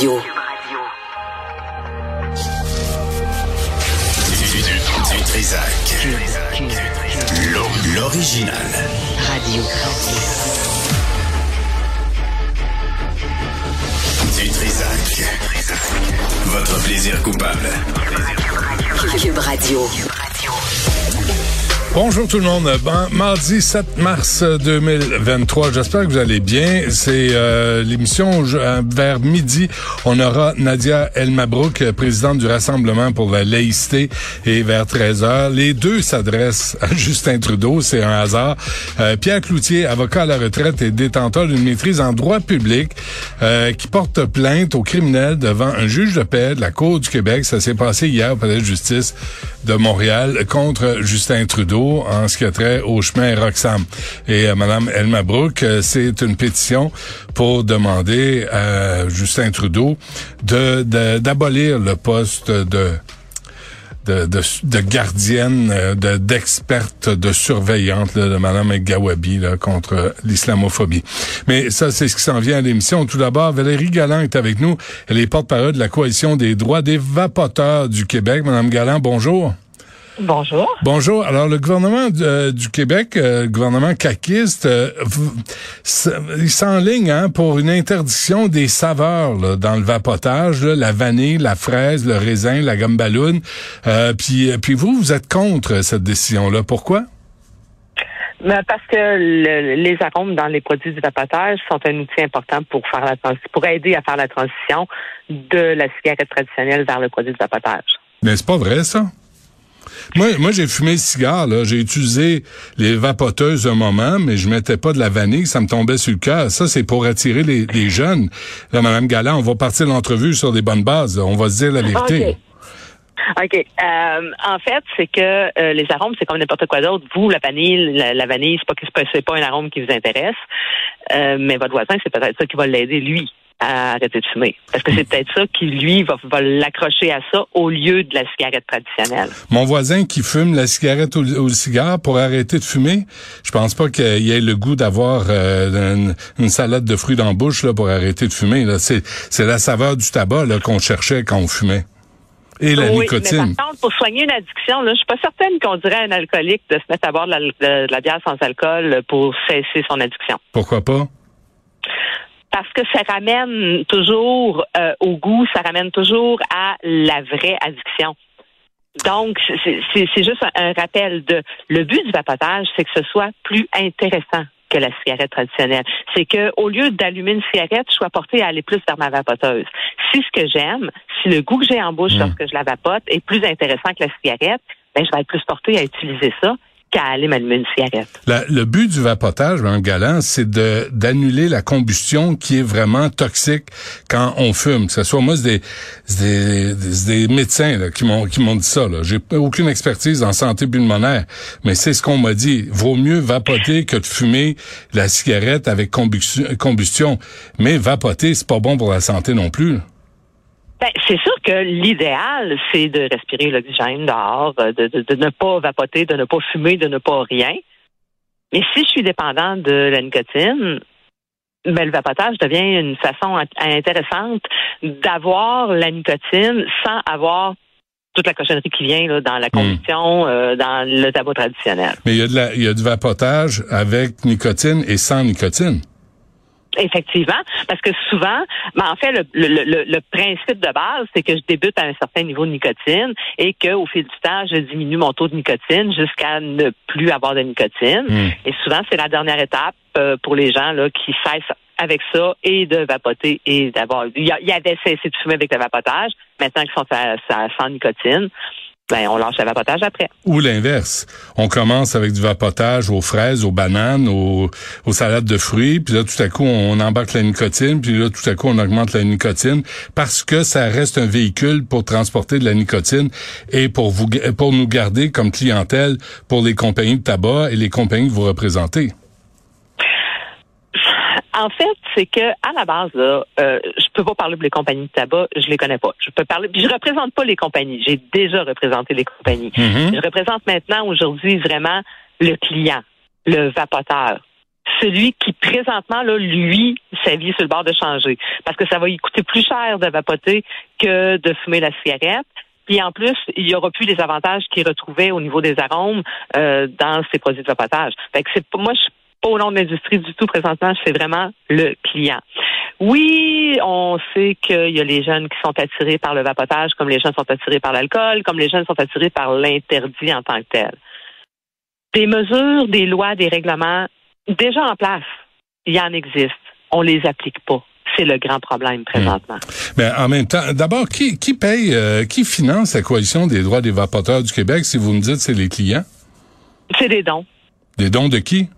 Radio. Du Trisac. L'original. Radio. Du Trisac. Votre plaisir coupable. Cube Radio. Bonjour tout le monde. Ben, mardi 7 mars 2023. J'espère que vous allez bien. C'est euh, l'émission euh, vers midi. On aura Nadia El Mabrouk, présidente du Rassemblement pour la laïcité, et vers 13 heures, les deux s'adressent à Justin Trudeau. C'est un hasard. Euh, Pierre Cloutier, avocat à la retraite et détenteur d'une maîtrise en droit public, qui porte plainte aux criminels devant un juge de paix de la Cour du Québec. Ça s'est passé hier au Palais de justice de Montréal contre Justin Trudeau en ce qui a trait au chemin Roxham. Et euh, Madame Elma Brook, euh, c'est une pétition pour demander à Justin Trudeau de d'abolir le poste de de, de, de gardienne, euh, de d'experte, de surveillante de Mme Gawabi là, contre l'islamophobie. Mais ça, c'est ce qui s'en vient à l'émission. Tout d'abord, Valérie Galland est avec nous. Elle est porte-parole de la Coalition des droits des vapoteurs du Québec. Madame Galland, bonjour. Bonjour. Bonjour. Alors, le gouvernement euh, du Québec, euh, le gouvernement caquiste, euh, il s'enligne hein, pour une interdiction des saveurs dans le vapotage, la vanille, la fraise, le raisin, la gomme ballon. puis, puis vous, vous êtes contre cette décision-là. Pourquoi? Ben, parce que les arômes dans les produits du vapotage sont un outil important pour faire la pour aider à faire la transition de la cigarette traditionnelle vers le produit du vapotage. Mais c'est pas vrai, ça? Moi, moi j'ai fumé le cigare, là. J'ai utilisé les vapoteuses un moment, mais je mettais pas de la vanille, ça me tombait sur le cœur. Ça, c'est pour attirer les, jeunes. Là, Madame Galland, on va partir l'entrevue sur des bonnes bases. On va se dire la vérité. OK. Euh, en fait, c'est que euh, les arômes, c'est comme n'importe quoi d'autre. Vous, la vanille, la, vanille, c'est pas, c'est pas un arôme qui vous intéresse, euh, mais votre voisin, c'est peut-être ça qui va l'aider, lui à arrêter de fumer. Parce que c'est peut-être ça qui, lui, va, l'accrocher à ça au lieu de la cigarette traditionnelle. Mon voisin qui fume la cigarette ou, le cigare pour arrêter de fumer, je pense pas qu'il ait le goût d'avoir euh, une, salade de fruits dans la bouche là, pour arrêter de fumer. C'est, c'est la saveur du tabac là, qu'on cherchait quand on fumait. Et la nicotine. Mais par contre, pour soigner une addiction, là, je suis pas certaine qu'on dirait à un alcoolique de se mettre à boire de la, de la bière sans alcool pour cesser son addiction. Pourquoi pas? Parce que ça ramène toujours euh, au goût, ça ramène toujours à la vraie addiction. Donc, c'est juste un, rappel de le but du vapotage, c'est que ce soit plus intéressant que la cigarette traditionnelle. C'est que au lieu d'allumer une cigarette, je sois porté à aller plus vers ma vapoteuse. Si ce que j'aime, si le goût que j'ai en bouche mmh. lorsque je la vapote est plus intéressant que la cigarette, ben je vais être plus porté à utiliser ça le but du vapotage, Mme Galant, c'est d'annuler la combustion qui est vraiment toxique quand on fume. Que ce soit moi, c'est des, des, médecins qui m'ont qui m'ont dit ça. J'ai aucune expertise en santé pulmonaire, mais c'est ce qu'on m'a dit. Vaut mieux vapoter que de fumer la cigarette avec combustion. Mais vapoter, c'est pas bon pour la santé non plus. Ben, c'est sûr que l'idéal, c'est de respirer l'oxygène dehors, euh, de, de, ne pas vapoter, de ne pas fumer, de ne pas rien. Mais si je suis dépendant de la nicotine, ben, le vapotage devient une façon intéressante d'avoir la nicotine sans avoir toute la cochonnerie qui vient là, dans la hmm. combustion, euh, dans le tabac traditionnel. Mais il y, a de la, il y a du vapotage avec nicotine et sans nicotine. Effectivement, parce que souvent, ben en fait, le, le, le, principe de base, c'est que je débute à un certain niveau de nicotine et qu'au fil du temps, je diminue mon taux de nicotine jusqu'à ne plus avoir de nicotine. Hmm. Et souvent, c'est la dernière étape euh, pour les gens là qui cessent avec ça et de vapoter et d'avoir. Il y, avait cessé de fumer avec le vapotage. Maintenant qu'ils sont à, à, sans nicotine, ben, on lâche le vapotage après. Ou l'inverse. On commence avec du vapotage aux fraises, aux bananes, aux, salades de fruits, puis là, tout à coup, on embarque la nicotine, puis là, tout à coup, on augmente la nicotine, parce que ça reste un véhicule pour transporter de la nicotine et pour vous, pour nous garder comme clientèle pour les compagnies de tabac et les compagnies que vous représentez. En fait, c'est que à la base, là, euh, je peux pas parler pour les compagnies de tabac, je les connais pas. Je peux parler, puis je représente pas les compagnies. J'ai déjà représenté les compagnies. Mm-hmm. Je représente maintenant aujourd'hui vraiment le client, le vapoteur. celui qui présentement, là, lui, sa vie est sur le bord de changer. Parce que ça va lui coûter plus cher de vapoter que de fumer la cigarette. Puis en plus, il n'y aura plus les avantages qu'il retrouvait au niveau des arômes euh, dans ses produits de vapotage. Fait que c'est moi, je suis au nom de l'industrie du tout présentement, c'est vraiment le client. Oui, on sait qu'il y a les jeunes qui sont attirés par le vapotage, comme les jeunes sont attirés par l'alcool, comme les jeunes sont attirés par l'interdit en tant que tel. Des mesures, des lois, des règlements déjà en place, il y en existe. On les applique pas. C'est le grand problème présentement. Mais en même temps, d'abord, qui, qui paye, euh, qui finance la coalition des droits des vapoteurs du Québec, si vous me dites c'est les clients? C'est des dons. Des dons de qui?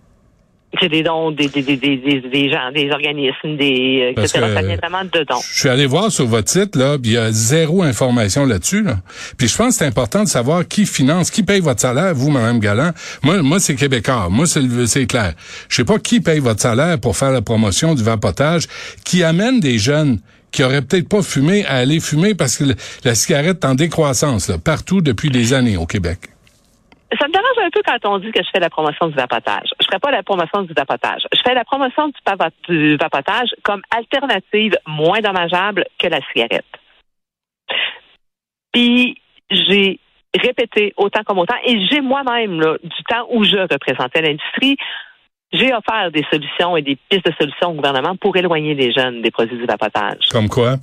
C'est des dons des, des, des, des, des gens, des organismes, des etc. Vient vraiment de dons. Je suis allé voir sur votre site, là, puis il y a zéro information là-dessus. Là. Puis je pense que c'est important de savoir qui finance, qui paye votre salaire, vous, Mme Galland. Moi, moi c'est Québécois. Moi, c'est clair. Je sais pas qui paye votre salaire pour faire la promotion du vapotage, qui amène des jeunes qui auraient peut-être pas fumé à aller fumer parce que la cigarette est en décroissance là, partout depuis des années au Québec ça me dérange un peu quand on dit que je fais la promotion du vapotage. Je ferai pas la promotion du vapotage. Je fais la promotion du, vapotage comme alternative moins dommageable que la cigarette. Puis j'ai répété autant comme autant, et j'ai moi-même, du temps où je représentais l'industrie, j'ai offert des solutions et des pistes de solutions au gouvernement pour éloigner les jeunes des produits du vapotage. Comme quoi?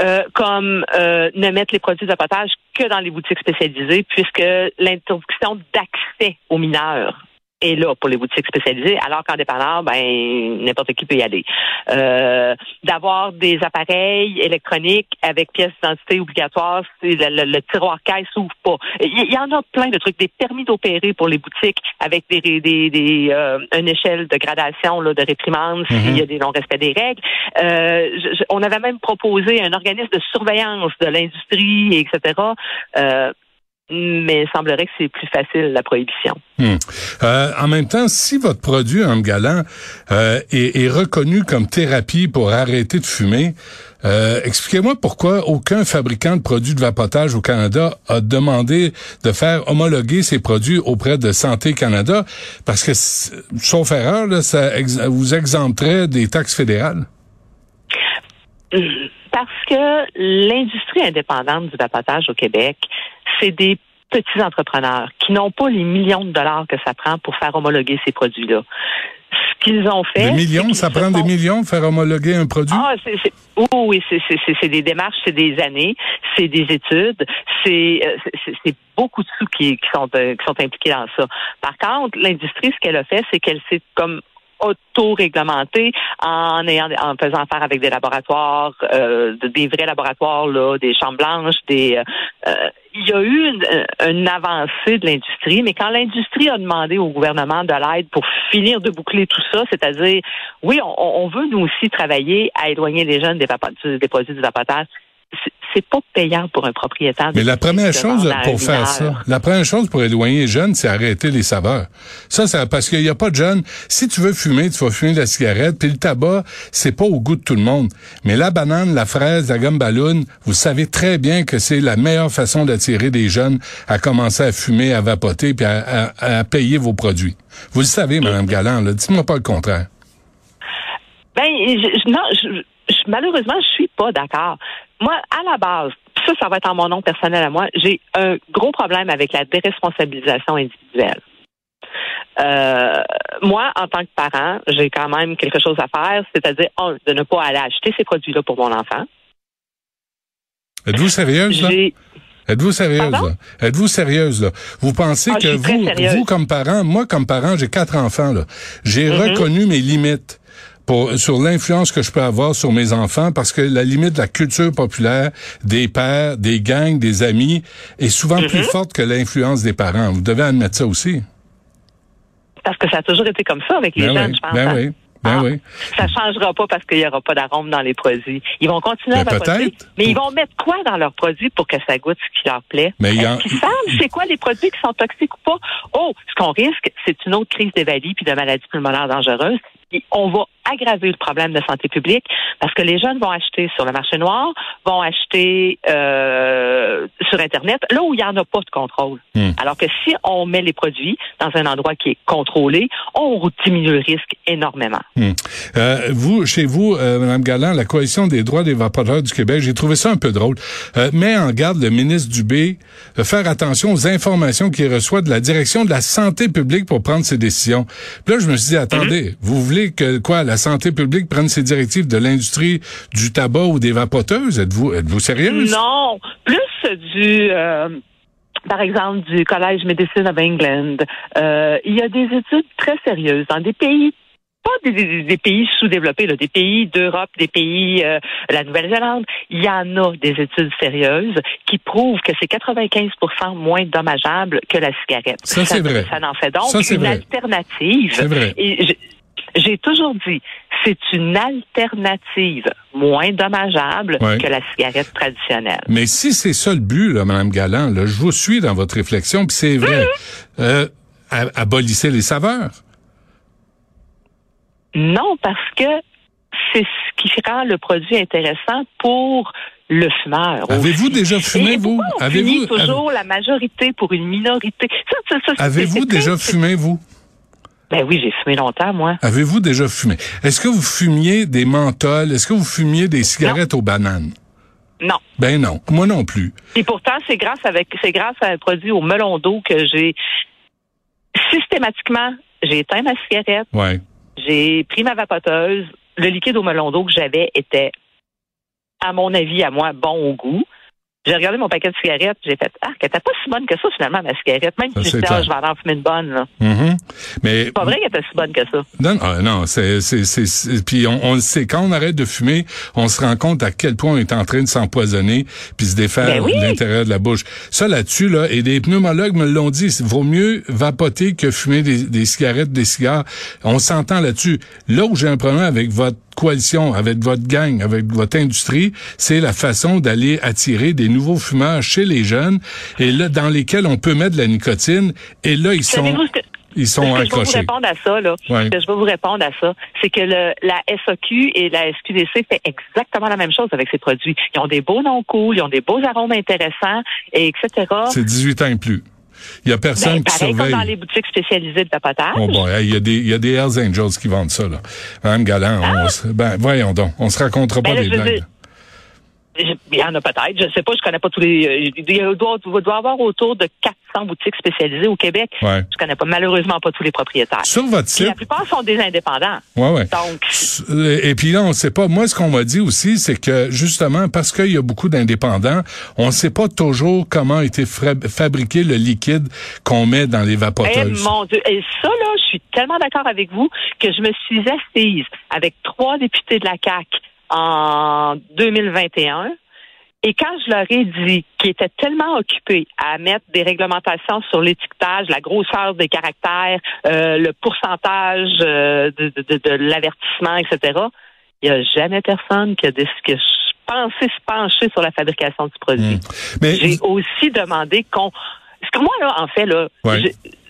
Euh, comme euh, ne mettre les produits de vapotage que dans les boutiques spécialisées, puisque l'introduction d'accès aux mineurs est là pour les boutiques spécialisées, alors qu'en dépanneur, ben n'importe qui peut y aller. Euh, D'avoir des appareils électroniques avec pièces d'identité obligatoires, le, le, le, tiroir caisse s'ouvre pas. Il y, en a plein de trucs, des permis d'opérer pour les boutiques avec des, des, des euh, une échelle de gradation là, de réprimande s'il y a mhm. des non-respects des règles. Euh, on avait même proposé un organisme de surveillance de l'industrie, etc. Euh, mais il semblerait que c'est plus facile la prohibition. Hmm. Euh, en même temps, si votre produit, un galant, euh, est, reconnu comme thérapie pour arrêter de fumer, euh, expliquez-moi pourquoi aucun fabricant de produits de vapotage au Canada a demandé de faire homologuer ses produits auprès de Santé Canada, parce que, sauf erreur, là, ça vous exempterait des taxes fédérales? Parce que l'industrie indépendante du vapotage au Québec, c'est des petits entrepreneurs qui n'ont pas les millions de dollars que ça prend pour faire homologuer ces produits-là. Ce qu'ils ont fait. Des millions, ça prend des millions faire homologuer un produit? Ah, c'est, oh, oui, c'est, des démarches, c'est des années, c'est des études, c'est, euh, c'est, beaucoup de sous qui, qui, sont, euh, qui sont impliqués dans ça. Par contre, l'industrie, ce qu'elle a fait, c'est qu'elle s'est comme auto-réglementé en ayant en faisant affaire avec des laboratoires, euh, des vrais laboratoires là, des chambres blanches, des euh, euh, il y a eu une, avancée de l'industrie, mais quand l'industrie a demandé au gouvernement de l'aide pour finir de boucler tout ça, c'est-à-dire, oui, on, veut nous aussi travailler à éloigner les jeunes des, des produits du vapotage, c'est pas payant pour un propriétaire. Mais la première chose pour faire ça, la première chose pour éloigner les jeunes, c'est arrêter les saveurs. Ça, ça parce qu'il n'y a pas de jeunes. Si tu veux fumer, tu vas fumer de la cigarette. Puis le tabac, c'est pas au goût de tout le monde. Mais la banane, la fraise, la gomme ballon, vous savez très bien que c'est la meilleure façon d'attirer des jeunes à commencer à fumer, à vapoter, puis à, à, payer vos produits. Vous le savez, Madame Galland. Dites-moi pas le contraire. Ben, je, non, je, malheureusement, je suis pas d'accord. Moi, à la base, ça, ça va être en mon nom personnel à moi, j'ai un gros problème avec la déresponsabilisation individuelle. Euh, moi, en tant que parent, j'ai quand même quelque chose à faire, c'est-à-dire, un, de ne pas aller acheter ces produits-là pour mon enfant. Êtes-vous sérieuse, là? Êtes-vous sérieuse, là? Êtes-vous sérieuse, là? Vous pensez ah, que vous, vous, comme parent, moi, comme parent, j'ai quatre enfants, là. J'ai mm-hmm. reconnu mes limites sur l'influence que je peux avoir sur mes enfants parce que la limite de la culture populaire des pères, des gangs, des amis est souvent plus mm-hmm. forte que l'influence des parents. Vous devez admettre ça aussi. Parce que ça a toujours été comme ça avec les ben jeunes, je pense. Ben hein. oui. Ben ah, oui. Ça changera pas parce qu'il n'y aura pas d'arôme dans les produits. Ils vont continuer à vapoter, mais ils vont mettre quoi dans leurs produits pour que ça goûte ce qui leur plaît? Mais Est-ce qu'ils savent c'est quoi les produits qui sont toxiques ou pas? Oh, ce qu'on risque, c'est une autre crise d'évalie puis de maladies pulmonaires dangereuses. on va aggraver le problème de santé publique parce que les jeunes vont acheter sur le marché noir, vont acheter euh, sur Internet, là où il n'y en a pas de contrôle. Hmm. Alors que si on met les produits dans un endroit qui est contrôlé, on diminue le risque énormément. Hmm. Euh, vous, chez vous, euh, Mme Galland, la Coalition des droits des vapoteurs du Québec, j'ai trouvé ça un peu drôle, met en garde le ministre Dubé de faire attention aux informations qu'il reçoit de la direction de la santé publique pour prendre ses décisions. Puis là, je me suis dit, attendez, vous voulez que quoi, la santé publique prenne ses directives de l'industrie du tabac ou des vapoteuses? Êtes-vous êtes-vous sérieuse? Non, plus du euh, par exemple du Collège Medicine of England. Euh, il y a des études très sérieuses dans des pays pas des, des- des pays sous-développés, là, des pays d'Europe, des pays euh, la Nouvelle-Zélande. Il y en a des études sérieuses qui prouvent que c'est 95% moins dommageable que la cigarette. Ça, c'est vrai. Ça en fait donc Ça, c'est une vrai. alternative. C'est vrai. Et je- j'ai toujours dit, c'est une alternative moins dommageable Ouais. que la cigarette traditionnelle. Mais si c'est ça le but, là, Mme Galland, là, je vous suis dans votre réflexion, puis c'est vrai. Euh, a- abolissez les saveurs. Non, parce que c'est ce qui rend le produit intéressant pour le fumeur. Avez-vous déjà fumé, Et vous? Avez-vous- toujours la majorité pour une minorité? Avez-vous déjà fumé, vous? Ben oui, j'ai fumé longtemps, moi. Avez-vous déjà fumé? Est-ce que vous fumiez des menthols? Est-ce que vous fumiez des cigarettes aux bananes? Non. Ben non, moi non plus. Et pourtant, c'est grâce avec c'est grâce à un produit au melon d'eau que j'ai systématiquement j'ai éteint ma cigarette, Ouais. j'ai pris ma vapoteuse, le liquide au melon d'eau que j'avais était, à mon avis, à moi, bon au goût. J'ai regardé mon paquet de cigarettes, j'ai fait Ah, qu'elle était pas si bonne que ça, finalement, ma cigarette. Même si je. Ah, je vais en fumer une bonne, là. Mhm. Mais C'est pas vrai qu'elle était si bonne que ça. non, non, non, c'est, c'est, puis on, on le sait. Quand on arrête de fumer, on se rend compte à quel point on est en train de s'empoisonner puis se défaire Ben oui. l'intérieur de la bouche. Ça là-dessus là, et des pneumologues me l'ont dit, il vaut mieux vapoter que fumer des, des cigarettes, des cigares. On s'entend là-dessus. Là où j'ai un problème avec votre coalition, avec votre gang, avec votre industrie, c'est la façon d'aller attirer des nouveaux fumeurs chez les jeunes et là dans lesquels on peut mettre de la nicotine et là ils sont ils sont que je vais vous répondre à ça, là. Ouais. Ce que je vais vous répondre à ça, c'est que le, la SAQ et la SQDC fait exactement la même chose avec ces produits. Ils ont des beaux noms cool, ils ont des beaux arômes intéressants, et etc. C'est 18 ans et plus. Il y a personne Ben, qui pareil comme surveille. dans les boutiques spécialisées de tapotage. Bon, bon, il y a des, il y a des Hells Angels qui vendent ça, là. Madame on se- ben, voyons donc. On se racontera Ben pas là, veux blagues. Il y en a peut-être, je ne sais pas, je connais pas tous les. euh, Il y a- doit, doit y avoir autour de 400 boutiques spécialisées au Québec. Ouais. Je connais pas malheureusement pas tous les propriétaires. Sur votre site. la plupart sont des indépendants. Ouais, ouais. Donc, Et puis là, on sait pas. Moi, ce qu'on m'a dit aussi, c'est que justement, parce qu'il y a beaucoup d'indépendants, on ne sait pas toujours comment a été fabriqué le liquide qu'on met dans les Eh, vapoteuses. mon Dieu. Et ça, là, je suis tellement d'accord avec vous que je me suis assise avec trois députés de la CAC en 2021. Et quand je leur ai dit qu'ils étaient tellement occupés à mettre des réglementations sur l'étiquetage, la grosseur des caractères, euh, le pourcentage euh, de, de- de- de l'avertissement, etc., il n'y a jamais personne qui a, déc- qui a pensé se pencher sur la fabrication du produit. Hmm. Mais J'ai aussi demandé qu'on. Parce que moi, là, en fait, là, Ouais.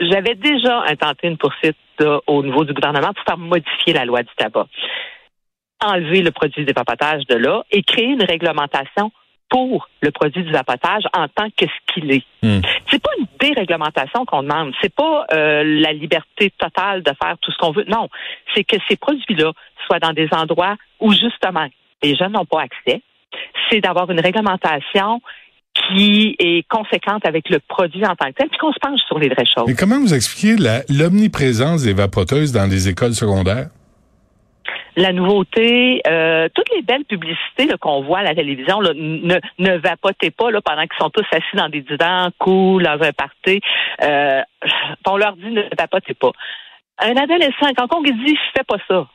j'avais déjà intenté une poursuite là, au niveau du gouvernement pour faire modifier la loi du tabac. Enlever le produit du vapotage de là et créer une réglementation pour le produit du vapotage en tant que ce qu'il est. Hmm. C'est pas une déréglementation qu'on demande. C'est pas euh, la liberté totale de faire tout ce qu'on veut. Non, c'est que ces produits-là soient dans des endroits où justement les jeunes n'ont pas accès. C'est d'avoir une réglementation qui est conséquente avec le produit en tant que tel, puis qu'on se penche sur les vraies choses. mais comment vous expliquez l'omniprésence des vapoteuses dans les écoles secondaires? La nouveauté, euh, toutes les belles publicités qu'on voit à la télévision, là, ne, ne vapotez pas là, pendant qu'ils sont tous assis dans des divans, cool, dans un party. Euh, on leur dit ne vapotez pas. Un adolescent, quand on dit fais pas ça,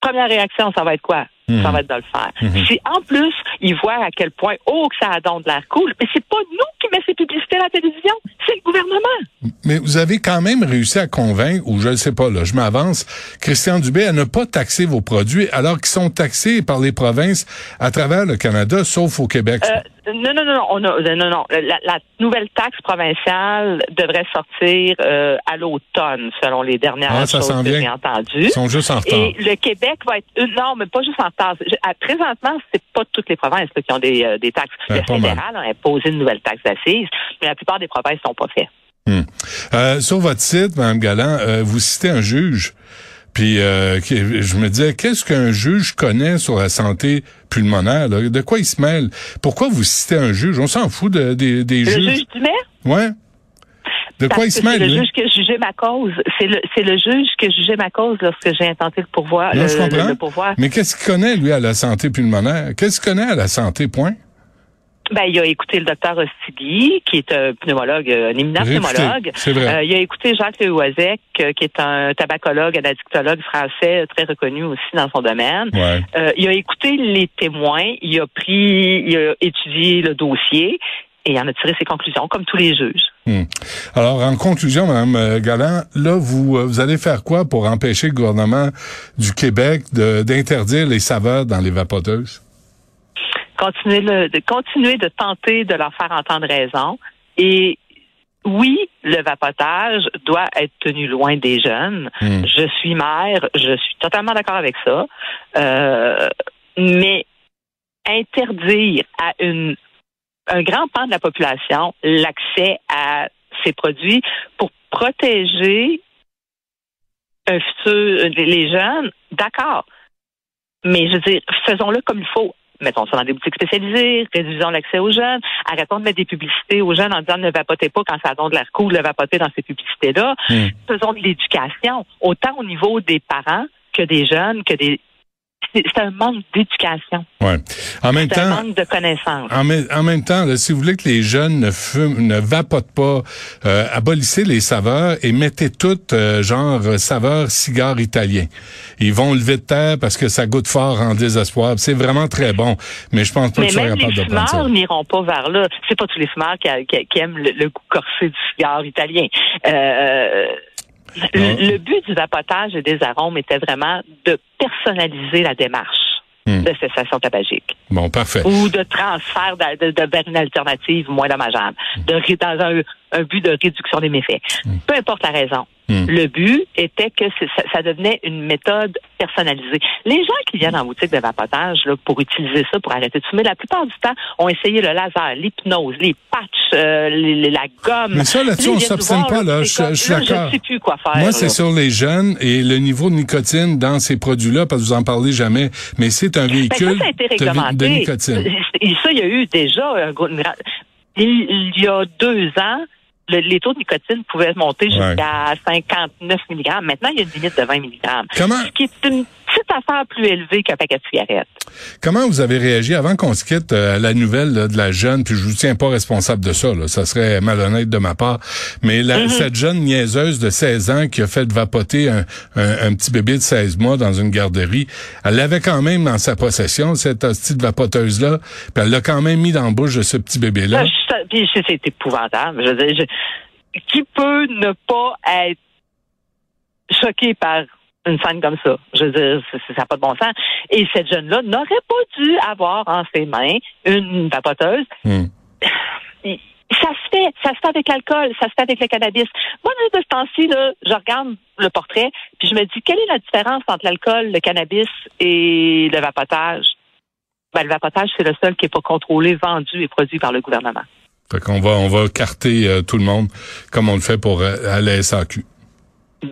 première réaction, ça va être quoi? Ça va être de le faire. Si en plus, ils voient à quel point, oh, que ça a donc de l'air cool, mais c'est pas nous qui met ces publicités à la télévision, c'est le gouvernement. Mais vous avez quand même réussi à convaincre, ou je ne sais pas, là, je m'avance, Christian Dubé à ne pas taxer vos produits alors qu'ils sont taxés par les provinces à travers le Canada, sauf au Québec. Euh, non, non, non, on a, euh, non, non. La, la, nouvelle taxe provinciale devrait sortir euh, à l'automne, selon les dernières ah, ça choses que j'ai entendues. Ils sont juste en retard. Et le Québec va être euh, non, mais pas juste en retard. À- présentement, c'est pas toutes les provinces là, qui ont des, euh, des taxes. Ouais, le fédéral a imposé une nouvelle taxe d'assises, mais la plupart des provinces sont pas fait. Hmm. Euh, sur votre site, Mme Galland, euh, vous citez un juge. Puis euh, je me disais, qu'est-ce qu'un juge connaît sur la santé pulmonaire? là? De quoi il se mêle? Pourquoi vous citez un juge? On s'en fout de- des- des Le juges. juge du maire? Ouais. De quoi il se c'est mêle, le lui? juge qui a jugé ma cause. C'est le, c'est le juge qui a jugé ma cause lorsque j'ai intenté le pourvoir. Non, le, je le- comprends. le pourvoir. Mais qu'est-ce qu'il connaît, lui, à la santé pulmonaire? Qu'est-ce qu'il connaît à la santé, point? Ben, il a écouté le docteur Ostigui, qui est un pneumologue, un éminent pneumologue. c'est vrai. Euh, il a écouté Jacques Leoisec, euh, qui est un tabacologue, un addictologue français, très reconnu aussi dans son domaine. Ouais. Euh, il a écouté les témoins, il a pris, il a étudié le dossier et en a tiré ses conclusions, comme tous les juges. Hmm. Alors, en conclusion, Mme euh, Galland, là, vous, euh, vous allez faire quoi pour empêcher le gouvernement du Québec d'interdire les saveurs dans les vapoteuses? continuer, le- de continuer de tenter de leur faire entendre raison. Et oui, le vapotage doit être tenu loin des jeunes. Hmm. Je suis mère, je suis totalement d'accord avec ça. Euh, mais interdire à une, un grand pan de la population l'accès à ces produits pour protéger un futur, les les jeunes, d'accord. Mais je veux dire, faisons-le comme il faut. Mettons ça dans des boutiques spécialisées, réduisons l'accès aux jeunes, arrêtons de mettre des publicités aux jeunes en disant ne vapotez pas quand ça donne de l'air cool de vapoter dans ces publicités-là. Hmm. Faisons de l'éducation, autant au niveau des parents que des jeunes, que des. C'est un manque d'éducation, Ouais. En même c'est un temps, manque de connaissances. en, même- en même temps, là, si vous voulez que les jeunes ne fument, ne vapotent pas, euh, abolissez les saveurs et mettez toutes euh, genre euh, saveur cigare italien. Ils vont lever de terre parce que ça goûte fort en désespoir. C'est vraiment très bon, mais je pense pas Mais soient même les fumeurs n'iront pas vers là. C'est pas tous les fumeurs qui, qui- qui aiment le, le goût corsé du cigare italien. Euh. Le, le but du vapotage et des arômes était vraiment de personnaliser la démarche Hmm. de cessation tabagique Bon, parfait. ou de transfert de, de- de vers une alternative moins dommageable, de, dans un, un but de réduction des méfaits. Peu importe la raison. Hmm. Le but était que ça, ça devenait une méthode personnalisée. Les gens qui viennent en boutique de vapotage là, pour utiliser ça, pour arrêter de fumer, la plupart du temps, ont essayé le laser, l'hypnose, les patchs, euh, les- la gomme. Mais ça, là-dessus, Là, on s'obstine pas, là. Je- comme- je suis là. Je sais plus quoi faire. Moi, c'est sur les jeunes et le niveau de nicotine dans ces produits-là, parce que vous en parlez jamais, mais c'est un Ben, véhicule ça, ça a été de, vi- réglementé. de nicotine. Et ça, il y a eu déjà un gros- il y a deux ans, le- les taux de nicotine pouvaient monter jusqu'à 59 mg. Maintenant, il y a une limite de 20 mg. Comment, Ce qui est une petite affaire plus élevée qu'un paquet de cigarettes. comment vous avez réagi avant qu'on se quitte euh, à la nouvelle là, de la jeune, puis je vous tiens pas responsable de ça, là, ça serait malhonnête de ma part, mais la- Mm-hmm. cette jeune niaiseuse de 16 ans qui a fait vapoter un, un- un petit bébé de 16 mois dans une garderie, elle l'avait quand même dans sa possession, cette hostie de vapoteuse-là, puis elle l'a quand même mis dans la bouche de ce petit bébé-là. Puis c'est c'est épouvantable. Je veux dire, je- qui peut ne pas être choqué par une scène comme ça? Je veux dire, ça n'a pas de bon sens. Et cette jeune-là n'aurait pas dû avoir en ses mains une vapoteuse. Hmm. Il- Ça se fait, ça se fait avec l'alcool, ça se fait avec le cannabis. Moi, de ce temps-ci, je regarde le portrait, puis je me dis, quelle est la différence entre l'alcool, le cannabis et le vapotage? Ben, le vapotage, c'est le seul qui n'est pas contrôlé, vendu et produit par le gouvernement. Fait qu'on va, on va carter euh, tout le monde comme on le fait pour euh, à la SAQ.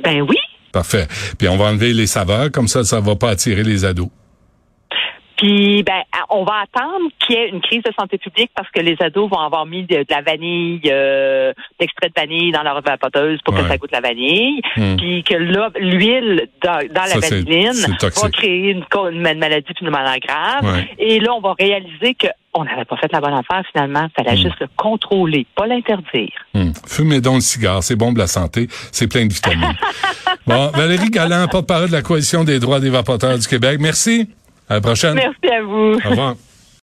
Ben oui. Parfait. Puis on va enlever les saveurs, comme ça, ça va pas attirer les ados. Puis, ben, on va attendre qu'il y ait une crise de santé publique parce que les ados vont avoir mis de, de la vanille, euh, l'extrait de vanille dans leur vapoteuse pour Ouais. que ça goûte la vanille. Hmm. Puis que là, l'huile dans, dans Ça, la vanilline va créer une, une maladie pneumonaire grave. Ouais. Et là, on va réaliser que on n'avait pas fait la bonne affaire finalement. Il fallait Hmm. juste le contrôler, pas l'interdire. Hmm. Fumez donc le cigare, c'est bon pour la santé, c'est plein de vitamines. bon, Valérie Galland, porte-parole de la Coalition des droits des vapoteurs du Québec. Merci. À la prochaine. Merci à vous. Au revoir.